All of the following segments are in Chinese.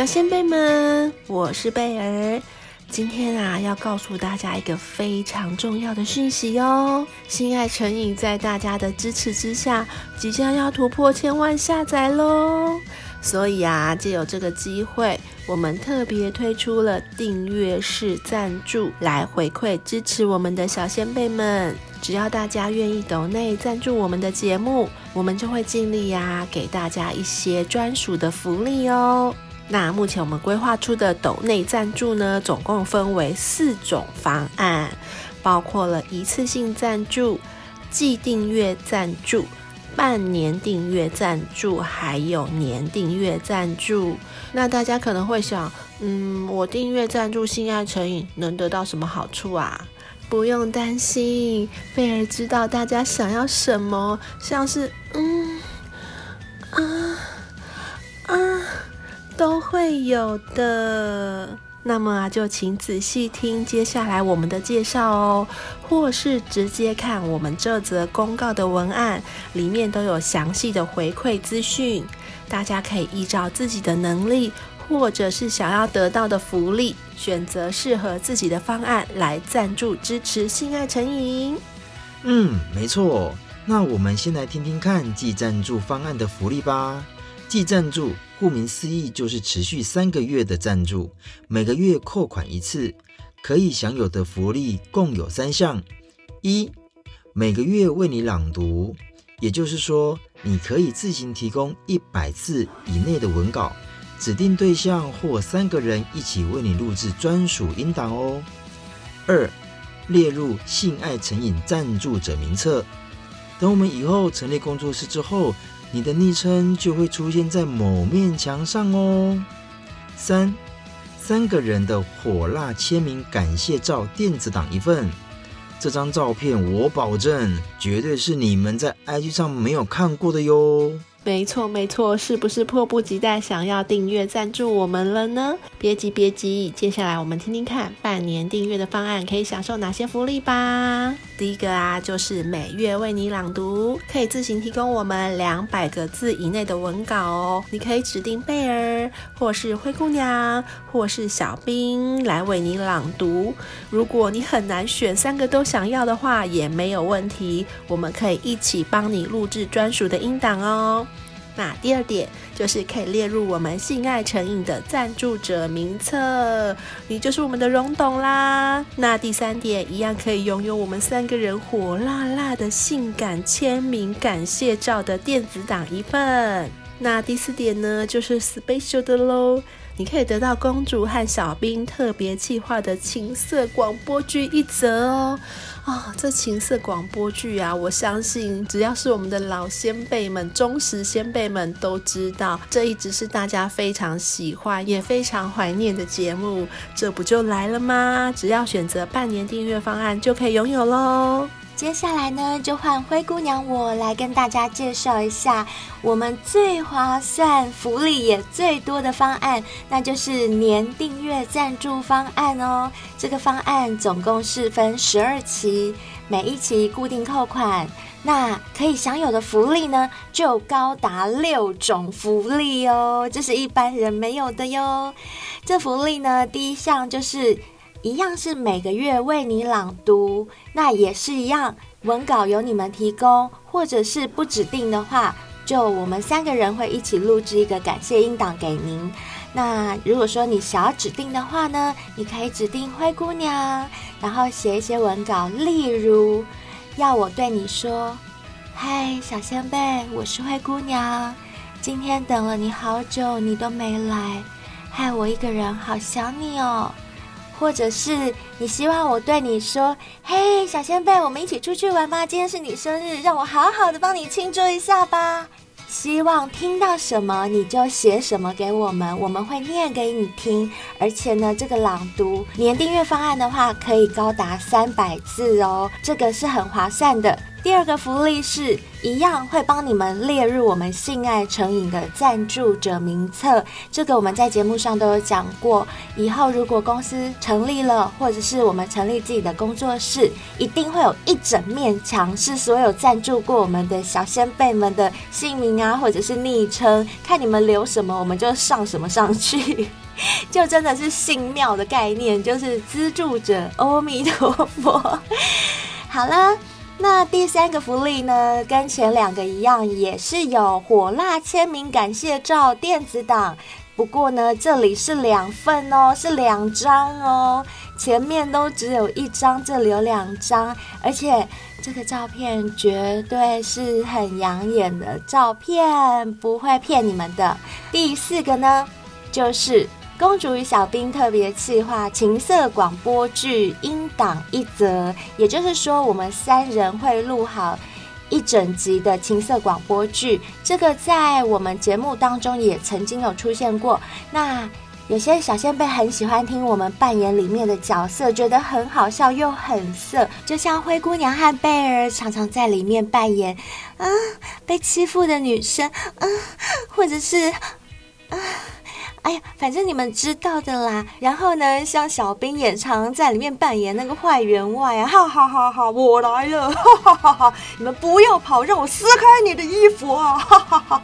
小仙贝们，我是贝儿。今天啊，要告诉大家一个非常重要的讯息哦！心爱成瘾在大家的支持之下，即将要突破千万下载喽！所以啊，借由这个机会，我们特别推出了订阅式赞助，来回馈支持我们的小仙贝们。只要大家愿意抖内赞助我们的节目，我们就会尽力呀、啊，给大家一些专属的福利哦。那目前我们规划出的斗内赞助呢，总共分为四种方案，包括了一次性赞助、季订阅赞助、半年订阅赞助，还有年订阅赞助。那大家可能会想，嗯，我订阅赞助性爱成瘾能得到什么好处啊？不用担心，贝儿知道大家想要什么，像是嗯都会有的。那么啊，就请仔细听接下来我们的介绍哦，或是直接看我们这则公告的文案，里面都有详细的回馈资讯。大家可以依照自己的能力，或者是想要得到的福利，选择适合自己的方案来赞助支持性爱成瘾。嗯，没错。那我们先来听听看季赞助方案的福利吧。季赞助，顾名思义就是持续三个月的赞助，每个月扣款一次，可以享有的福利共有三项：一、每个月为你朗读，也就是说，你可以自行提供一百字以内的文稿，指定对象或三个人一起为你录制专属音档哦；二、列入性爱成瘾赞助者名册，等我们以后成立工作室之后。你的昵称就会出现在某面墙上哦。三，三个人的火辣签名感谢照电子档一份，这张照片我保证绝对是你们在 IG 上没有看过的哟。没错没错，是不是迫不及待想要订阅赞助我们了呢？别急别急，接下来我们听听看半年订阅的方案可以享受哪些福利吧。第一个啊，就是每月为你朗读，可以自行提供我们两百个字以内的文稿哦。你可以指定贝儿，或是灰姑娘，或是小冰来为你朗读。如果你很难选三个都想要的话，也没有问题，我们可以一起帮你录制专属的音档哦。那第二点就是可以列入我们性爱成瘾的赞助者名册，你就是我们的荣董啦。那第三点一样可以拥有我们三个人火辣辣的性感签名感谢照的电子档一份。那第四点呢，就是 special 的喽，你可以得到公主和小兵特别企划的情色广播剧一则哦。啊、这情色广播剧啊，我相信只要是我们的老先辈们、忠实先辈们都知道，这一直是大家非常喜欢也非常怀念的节目。这不就来了吗？只要选择半年订阅方案，就可以拥有喽。接下来呢，就换灰姑娘我来跟大家介绍一下我们最划算、福利也最多的方案，那就是年订阅赞助方案哦。这个方案总共是分十二期，每一期固定扣款，那可以享有的福利呢，就高达六种福利哦，这是一般人没有的哟。这福利呢，第一项就是。一样是每个月为你朗读，那也是一样，文稿由你们提供，或者是不指定的话，就我们三个人会一起录制一个感谢音档给您。那如果说你想要指定的话呢，你可以指定灰姑娘，然后写一些文稿，例如要我对你说：“嗨，小仙贝，我是灰姑娘，今天等了你好久，你都没来，害我一个人好想你哦。”或者是你希望我对你说：“嘿，小仙贝，我们一起出去玩吧！今天是你生日，让我好好的帮你庆祝一下吧。”希望听到什么你就写什么给我们，我们会念给你听。而且呢，这个朗读年订阅方案的话，可以高达三百字哦，这个是很划算的。第二个福利是一样会帮你们列入我们性爱成瘾的赞助者名册，这个我们在节目上都有讲过。以后如果公司成立了，或者是我们成立自己的工作室，一定会有一整面墙是所有赞助过我们的小先辈们的姓名啊，或者是昵称，看你们留什么，我们就上什么上去，就真的是性庙的概念，就是资助者，阿弥陀佛。好了。那第三个福利呢，跟前两个一样，也是有火辣签名感谢照电子档。不过呢，这里是两份哦，是两张哦。前面都只有一张，这里有两张，而且这个照片绝对是很养眼的照片，不会骗你们的。第四个呢，就是。公主与小兵特别企划情色广播剧音档一则，也就是说，我们三人会录好一整集的情色广播剧。这个在我们节目当中也曾经有出现过。那有些小仙贝很喜欢听我们扮演里面的角色，觉得很好笑又很色，就像灰姑娘和贝儿常常在里面扮演啊被欺负的女生，啊，或者是啊。哎呀，反正你们知道的啦。然后呢，像小兵也常在里面扮演那个坏员外啊，哈哈哈哈！我来了，哈哈哈哈！你们不要跑，让我撕开你的衣服啊，哈哈哈！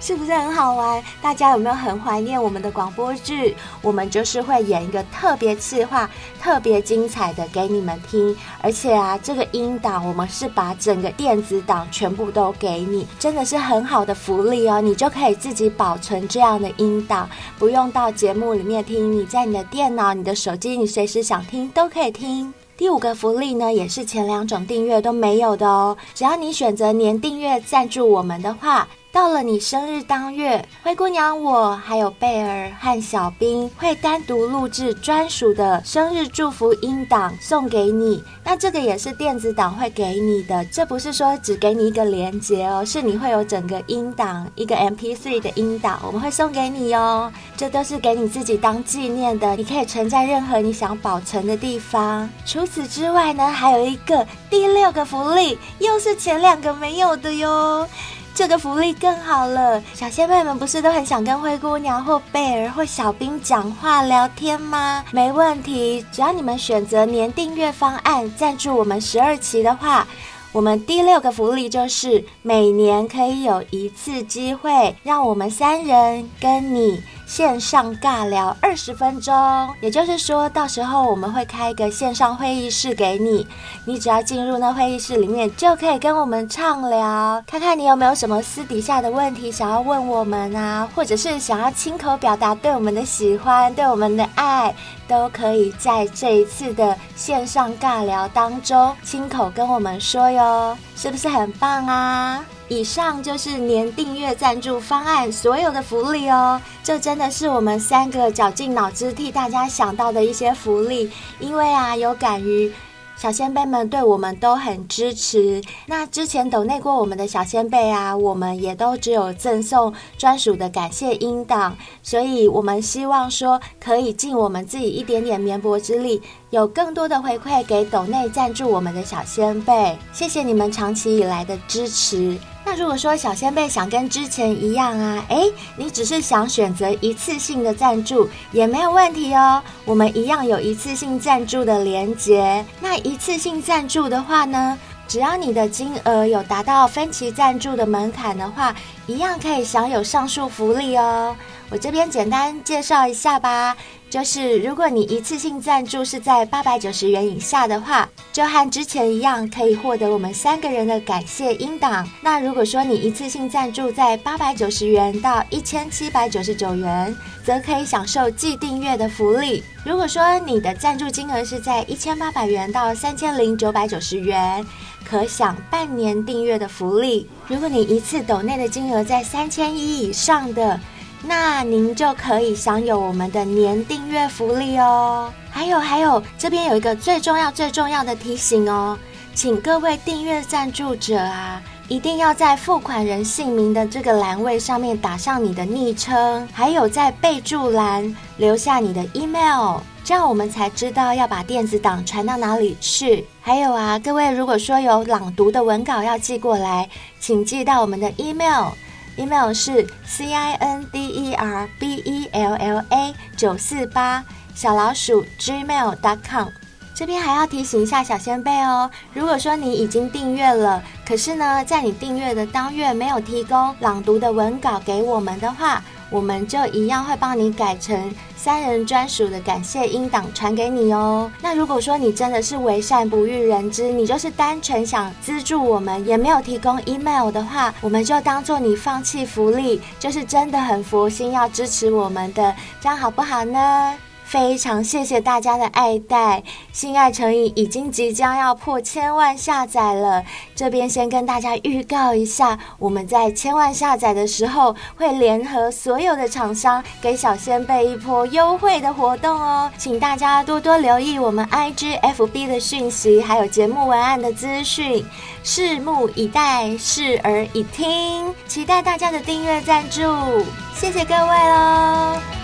是不是很好玩？大家有没有很怀念我们的广播剧？我们就是会演一个特别企划、特别精彩的给你们听。而且啊，这个音档我们是把整个电子档全部都给你，真的是很好的福利哦。你就可以自己保存这样的音档。不用到节目里面听，你在你的电脑、你的手机，你随时想听都可以听。第五个福利呢，也是前两种订阅都没有的哦。只要你选择年订阅赞助我们的话。到了你生日当月，灰姑娘我还有贝儿和小兵会单独录制专属的生日祝福音档送给你。那这个也是电子档会给你的，这不是说只给你一个连接哦，是你会有整个音档，一个 MP3 的音档，我们会送给你哦。这都是给你自己当纪念的，你可以存在任何你想保存的地方。除此之外呢，还有一个第六个福利，又是前两个没有的哟。这个福利更好了，小仙妹们不是都很想跟灰姑娘或贝尔或小兵讲话聊天吗？没问题，只要你们选择年订阅方案，赞助我们十二期的话，我们第六个福利就是每年可以有一次机会，让我们三人跟你。线上尬聊二十分钟，也就是说到时候我们会开一个线上会议室给你，你只要进入那会议室里面，就可以跟我们畅聊，看看你有没有什么私底下的问题想要问我们啊，或者是想要亲口表达对我们的喜欢、对我们的爱，都可以在这一次的线上尬聊当中亲口跟我们说哟，是不是很棒啊？以上就是年订阅赞助方案所有的福利哦，这真的是我们三个绞尽脑汁替大家想到的一些福利，因为啊，有感于。小仙贝们对我们都很支持。那之前抖内过我们的小仙贝啊，我们也都只有赠送专属的感谢音档。所以，我们希望说可以尽我们自己一点点绵薄之力，有更多的回馈给抖内赞助我们的小仙贝。谢谢你们长期以来的支持。那如果说小仙贝想跟之前一样啊，诶，你只是想选择一次性的赞助也没有问题哦。我们一样有一次性赞助的连接。那一次性赞助的话呢，只要你的金额有达到分期赞助的门槛的话，一样可以享有上述福利哦。我这边简单介绍一下吧。就是如果你一次性赞助是在八百九十元以下的话，就和之前一样，可以获得我们三个人的感谢音档。那如果说你一次性赞助在八百九十元到一千七百九十九元，则可以享受季订阅的福利。如果说你的赞助金额是在一千八百元到三千零九百九十元，可享半年订阅的福利。如果你一次抖内的金额在三千一以上的，那您就可以享有我们的年订阅福利哦。还有还有，这边有一个最重要最重要的提醒哦，请各位订阅赞助者啊，一定要在付款人姓名的这个栏位上面打上你的昵称，还有在备注栏留下你的 email，这样我们才知道要把电子档传到哪里去。还有啊，各位如果说有朗读的文稿要寄过来，请寄到我们的 email email 是 c i n d e r b e l l a 九四八小老鼠 gmail.com。这边还要提醒一下小仙贝哦，如果说你已经订阅了，可是呢，在你订阅的当月没有提供朗读的文稿给我们的话，我们就一样会帮你改成三人专属的感谢音档传给你哦。那如果说你真的是为善不欲人知，你就是单纯想资助我们，也没有提供 email 的话，我们就当做你放弃福利，就是真的很佛心要支持我们的，这样好不好呢？非常谢谢大家的爱戴，心爱成瘾已经即将要破千万下载了。这边先跟大家预告一下，我们在千万下载的时候，会联合所有的厂商给小仙贝一波优惠的活动哦，请大家多多留意我们 IG、FB 的讯息，还有节目文案的资讯，拭目以待，视而以听，期待大家的订阅赞助，谢谢各位喽。